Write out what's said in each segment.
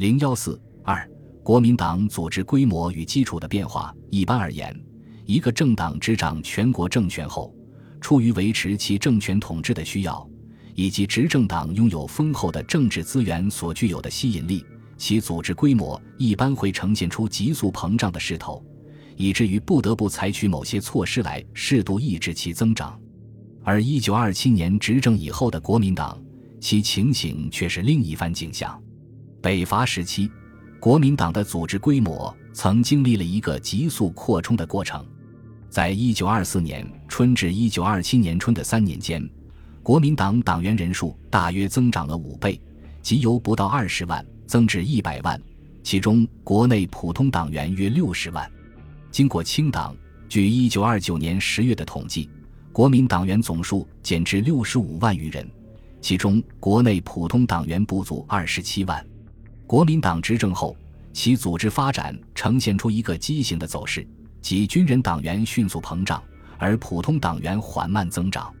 零幺四二，国民党组织规模与基础的变化。一般而言，一个政党执掌全国政权后，出于维持其政权统治的需要，以及执政党拥有丰厚的政治资源所具有的吸引力，其组织规模一般会呈现出急速膨胀的势头，以至于不得不采取某些措施来适度抑制其增长。而一九二七年执政以后的国民党，其情形却是另一番景象。北伐时期，国民党的组织规模曾经历了一个急速扩充的过程。在一九二四年春至一九二七年春的三年间，国民党党员人数大约增长了五倍，即由不到二十万增至一百万，其中国内普通党员约六十万。经过清党，据一九二九年十月的统计。国民党员总数减至六十五万余人，其中国内普通党员不足二十七万。国民党执政后，其组织发展呈现出一个畸形的走势，即军人党员迅速膨胀，而普通党员缓慢增长。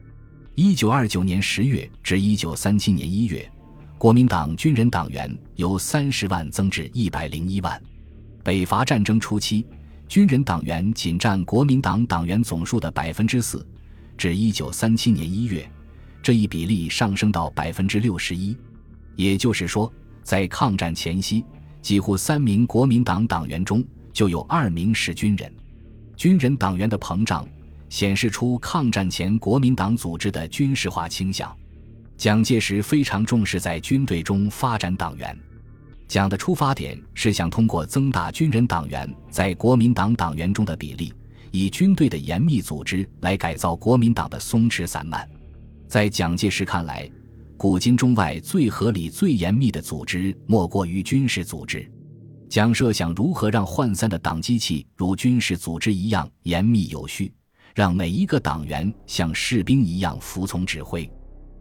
一九二九年十月至一九三七年一月，国民党军人党员由三十万增至一百零一万。北伐战争初期，军人党员仅占国民党党员总数的百分之四。至一九三七年一月，这一比例上升到百分之六十一。也就是说，在抗战前夕，几乎三名国民党党员中就有二名是军人。军人党员的膨胀，显示出抗战前国民党组织的军事化倾向。蒋介石非常重视在军队中发展党员。蒋的出发点是想通过增大军人党员在国民党党员中的比例。以军队的严密组织来改造国民党的松弛散漫，在蒋介石看来，古今中外最合理、最严密的组织莫过于军事组织。蒋设想如何让涣散的党机器如军事组织一样严密有序，让每一个党员像士兵一样服从指挥。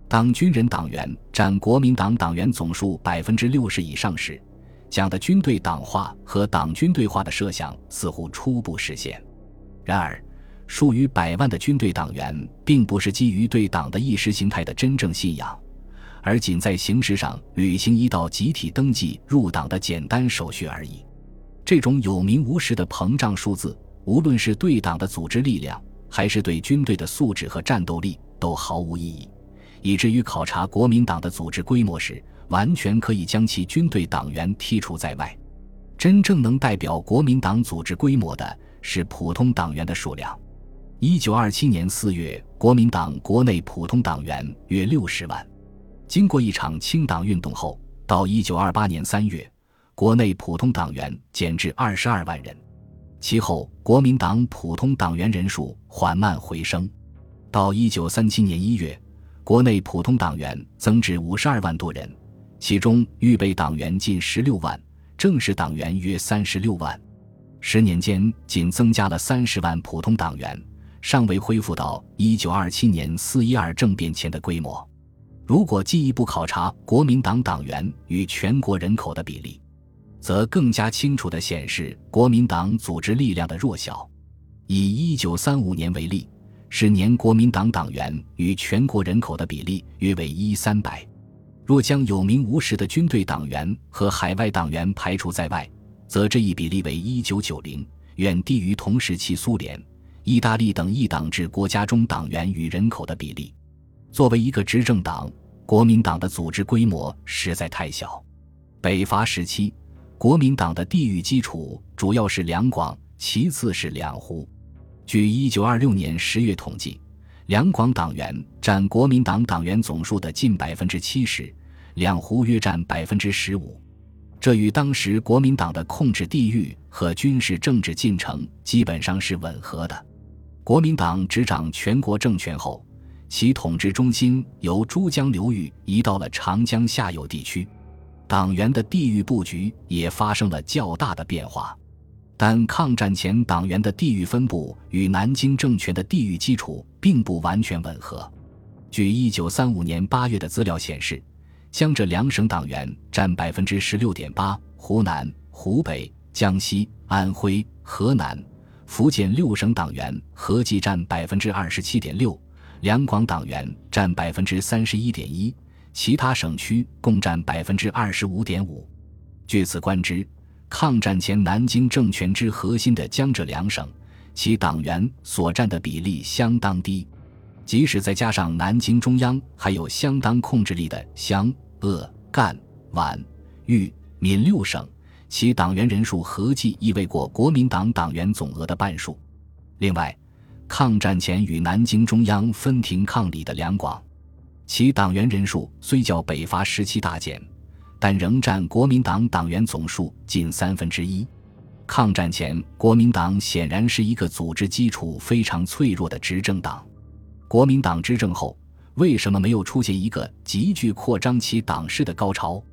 当军人党员占国民党党员总数百分之六十以上时，蒋的军队党化和党军队化的设想似乎初步实现。然而，数以百万的军队党员并不是基于对党的意识形态的真正信仰，而仅在形式上履行一道集体登记入党的简单手续而已。这种有名无实的膨胀数字，无论是对党的组织力量，还是对军队的素质和战斗力，都毫无意义，以至于考察国民党的组织规模时，完全可以将其军队党员剔除在外。真正能代表国民党组织规模的。是普通党员的数量。一九二七年四月，国民党国内普通党员约六十万。经过一场清党运动后，到一九二八年三月，国内普通党员减至二十二万人。其后，国民党普通党员人数缓慢回升。到一九三七年一月，国内普通党员增至五十二万多人，其中预备党员近十六万，正式党员约三十六万。十年间，仅增加了三十万普通党员，尚未恢复到一九二七年四一二政变前的规模。如果进一步考察国民党党员与全国人口的比例，则更加清楚地显示国民党组织力量的弱小。以一九三五年为例，是年国民党党员与全国人口的比例约为一三百。若将有名无实的军队党员和海外党员排除在外，则这一比例为一九九零，远低于同时期苏联、意大利等一党制国家中党员与人口的比例。作为一个执政党，国民党的组织规模实在太小。北伐时期，国民党的地域基础主要是两广，其次是两湖。据一九二六年十月统计，两广党员占国民党党员总数的近百分之七十，两湖约占百分之十五。这与当时国民党的控制地域和军事政治进程基本上是吻合的。国民党执掌全国政权后，其统治中心由珠江流域移到了长江下游地区，党员的地域布局也发生了较大的变化。但抗战前党员的地域分布与南京政权的地域基础并不完全吻合。据1935年8月的资料显示。江浙两省党员占百分之十六点八，湖南、湖北、江西、安徽、河南、福建六省党员合计占百分之二十七点六，两广党员占百分之三十一点一，其他省区共占百分之二十五点五。据此观之，抗战前南京政权之核心的江浙两省，其党员所占的比例相当低。即使再加上南京中央还有相当控制力的湘、鄂、赣、皖、豫、闽六省，其党员人数合计亦未过国民党党员总额的半数。另外，抗战前与南京中央分庭抗礼的两广，其党员人数虽较北伐时期大减。但仍占国民党党员总数近三分之一。抗战前，国民党显然是一个组织基础非常脆弱的执政党。国民党执政后，为什么没有出现一个急剧扩张其党势的高潮？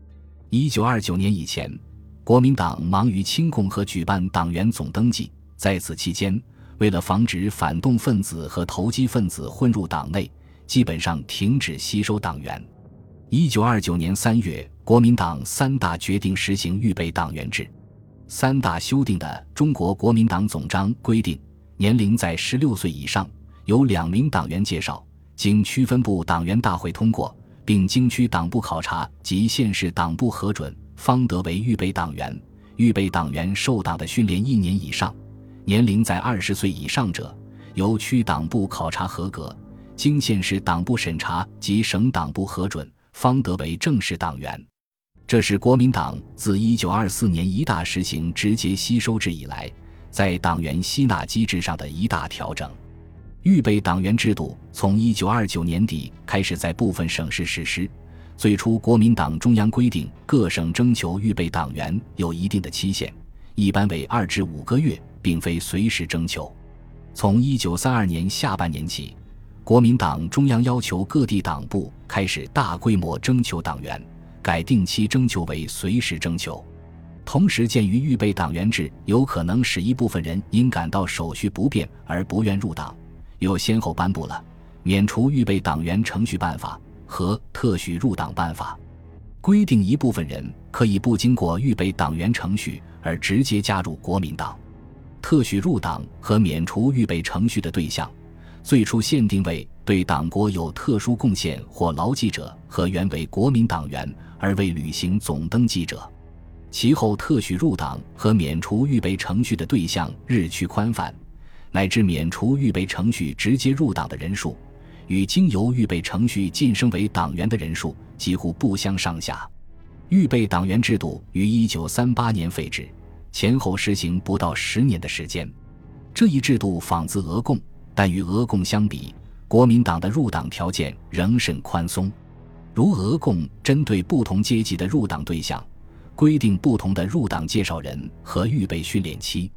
一九二九年以前，国民党忙于清共和举办党员总登记，在此期间，为了防止反动分子和投机分子混入党内，基本上停止吸收党员。一九二九年三月。国民党三大决定实行预备党员制，三大修订的《中国国民党总章》规定，年龄在十六岁以上，由两名党员介绍，经区分部党员大会通过，并经区党部考察及县市党部核准，方得为预备党员。预备党员受党的训练一年以上，年龄在二十岁以上者，由区党部考察合格，经县市党部审查及省党部核准，方得为正式党员。这是国民党自一九二四年一大实行直接吸收制以来，在党员吸纳机制上的一大调整。预备党员制度从一九二九年底开始在部分省市实施。最初，国民党中央规定各省征求预备党员有一定的期限，一般为二至五个月，并非随时征求。从一九三二年下半年起，国民党中央要求各地党部开始大规模征求党员。改定期征求为随时征求，同时鉴于预备党员制有可能使一部分人因感到手续不便而不愿入党，又先后颁布了免除预备党员程序办法和特许入党办法，规定一部分人可以不经过预备党员程序而直接加入国民党。特许入党和免除预备程序的对象，最初限定为对党国有特殊贡献或牢记者和原为国民党员。而未履行总登记者，其后特许入党和免除预备程序的对象日趋宽泛，乃至免除预备程序直接入党的人数，与经由预备程序晋升为党员的人数几乎不相上下。预备党员制度于一九三八年废止，前后实行不到十年的时间。这一制度仿自俄共，但与俄共相比，国民党的入党条件仍甚宽松。如俄共针对不同阶级的入党对象，规定不同的入党介绍人和预备训练期，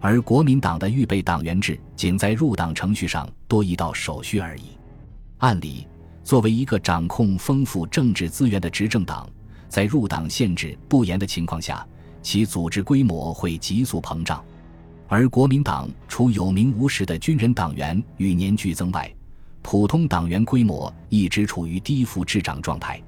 而国民党的预备党员制仅在入党程序上多一道手续而已。按理，作为一个掌控丰富政治资源的执政党，在入党限制不严的情况下，其组织规模会急速膨胀，而国民党除有名无实的军人党员与年俱增外，普通党员规模一直处于低幅滞涨状态。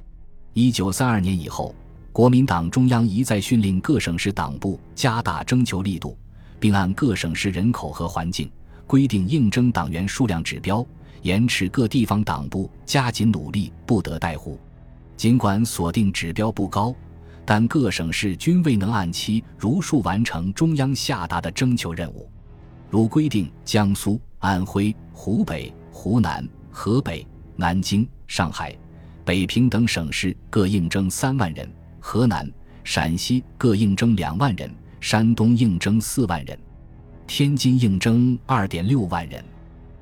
一九三二年以后，国民党中央一再训令各省市党部加大征求力度，并按各省市人口和环境规定应征党员数量指标，严持各地方党部加紧努力，不得怠忽。尽管锁定指标不高，但各省市均未能按期如数完成中央下达的征求任务。如规定，江苏、安徽、湖北。湖南、河北、南京、上海、北平等省市各应征三万人，河南、陕西各应征两万人，山东应征四万人，天津应征二点六万人。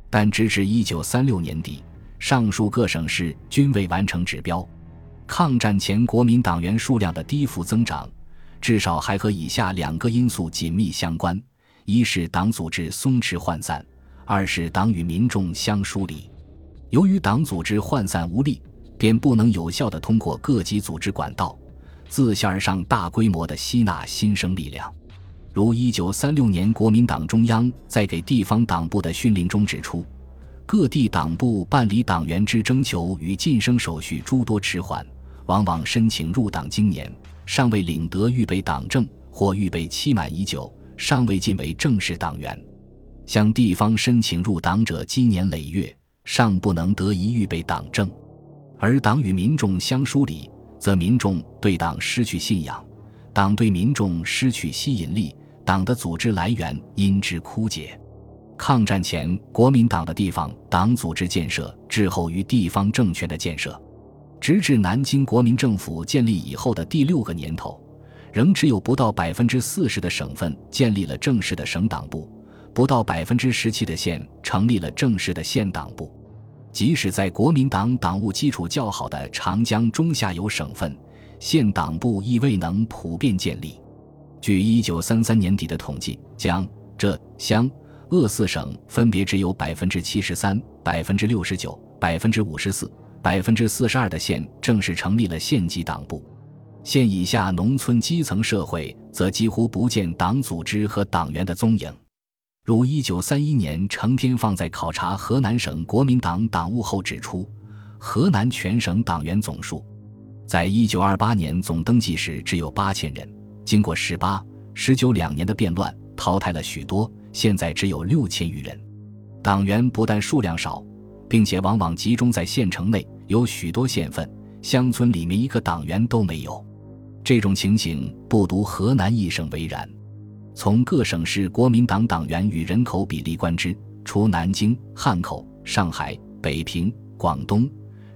但直至一九三六年底，上述各省市均未完成指标。抗战前国民党员数量的低幅增长，至少还和以下两个因素紧密相关：一是党组织松弛涣散。二是党与民众相疏离，由于党组织涣散无力，便不能有效地通过各级组织管道，自下而上大规模地吸纳新生力量。如一九三六年国民党中央在给地方党部的训令中指出，各地党部办理党员之征求与晋升手续诸多迟缓，往往申请入党经年，尚未领得预备党证，或预备期满已久，尚未进为正式党员。向地方申请入党者，积年累月尚不能得一预备党证，而党与民众相疏离，则民众对党失去信仰，党对民众失去吸引力，党的组织来源因之枯竭。抗战前，国民党的地方党组织建设滞后于地方政权的建设，直至南京国民政府建立以后的第六个年头，仍只有不到百分之四十的省份建立了正式的省党部，不到百分之十七的县成立了正式的县党部。即使在国民党党务基础较好的长江中下游省份，县党部亦未能普遍建立。据一九三三年底的统计，江浙湘鄂四省分别只有百分之七十三、百分之六十九、百分之五十四、百分之四十二的县正式成立了县级党部。县以下农村基层社会则几乎不见党组织和党员的踪影。如一九三一年成天放在考察河南省国民党党务后指出，河南全省党员总数，在一九二八年总登记时只有八千人，经过十八、十九两年的变乱，淘汰了许多，现在只有六千余人。党员不但数量少，并且往往集中在县城内，有许多县份、乡村里面一个党员都没有。这种情形不独河南一省为然。从各省市国民党党员与人口比例观之，除南京、汉口、上海、北平、广东、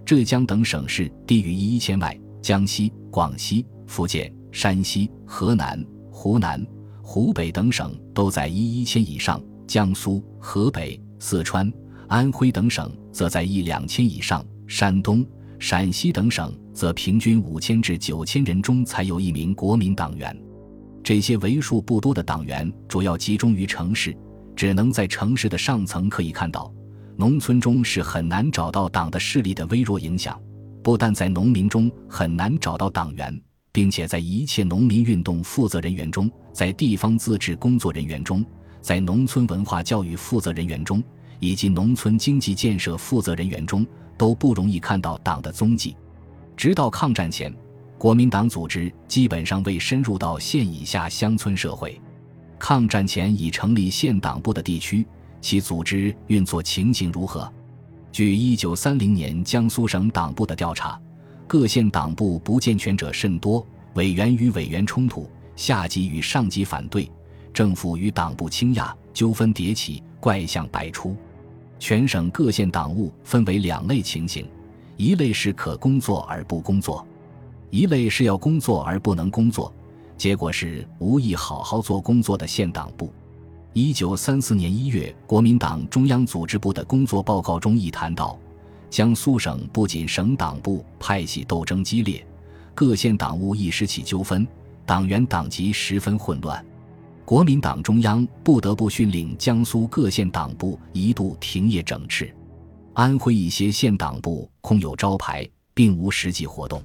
浙江等省市低于一千外，江西、广西、福建、山西、河南、湖南、湖北等省都在一一千以上，江苏、河北、四川、安徽等省则在一两千以上，山东、陕西等省则平均五千至九千人中才有一名国民党员。这些为数不多的党员主要集中于城市，只能在城市的上层可以看到，农村中是很难找到党的势力的微弱影响。不但在农民中很难找到党员，并且在一切农民运动负责人员中，在地方自治工作人员中，在农村文化教育负责人员中，以及农村经济建设负责人员中，都不容易看到党的踪迹。直到抗战前。国民党组织基本上未深入到县以下乡村社会。抗战前已成立县党部的地区，其组织运作情形如何？据1930年江苏省党部的调查，各县党部不健全者甚多，委员与委员冲突，下级与上级反对，政府与党部倾轧，纠纷迭起，怪象百出。全省各县党务分为两类情形：一类是可工作而不工作。一类是要工作而不能工作，结果是无意好好做工作的县党部。一九三四年一月，国民党中央组织部的工作报告中亦谈到，江苏省不仅省党部派系斗争激烈，各县党务一时起纠纷，党员党籍十分混乱，国民党中央不得不训令江苏各县党部一度停业整治。安徽一些县党部空有招牌，并无实际活动。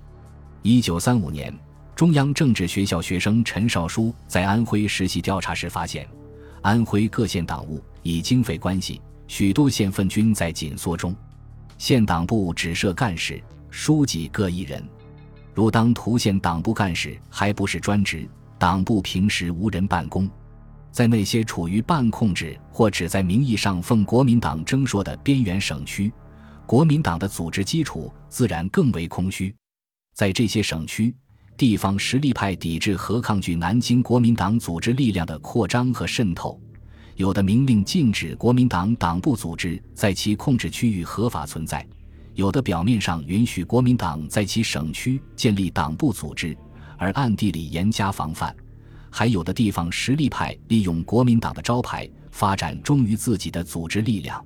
一九三五年，中央政治学校学生陈少书在安徽实习调查时发现，安徽各县党务以经费关系，许多县份均在紧缩中。县党部只设干事、书记各一人，如当涂县党部干事还不是专职，党部平时无人办公。在那些处于半控制或只在名义上奉国民党征说的边缘省区，国民党的组织基础自然更为空虚。在这些省区，地方实力派抵制和抗拒南京国民党组织力量的扩张和渗透，有的明令禁止国民党党部组织在其控制区域合法存在，有的表面上允许国民党在其省区建立党部组织，而暗地里严加防范，还有的地方实力派利用国民党的招牌发展忠于自己的组织力量，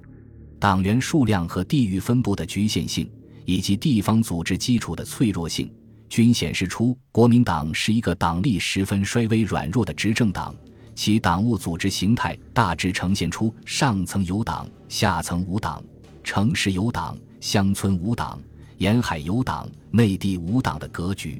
党员数量和地域分布的局限性。以及地方组织基础的脆弱性，均显示出国民党是一个党力十分衰微软弱的执政党。其党务组织形态大致呈现出上层有党、下层无党、城市有党、乡村无党、沿海有党、内地无党的格局。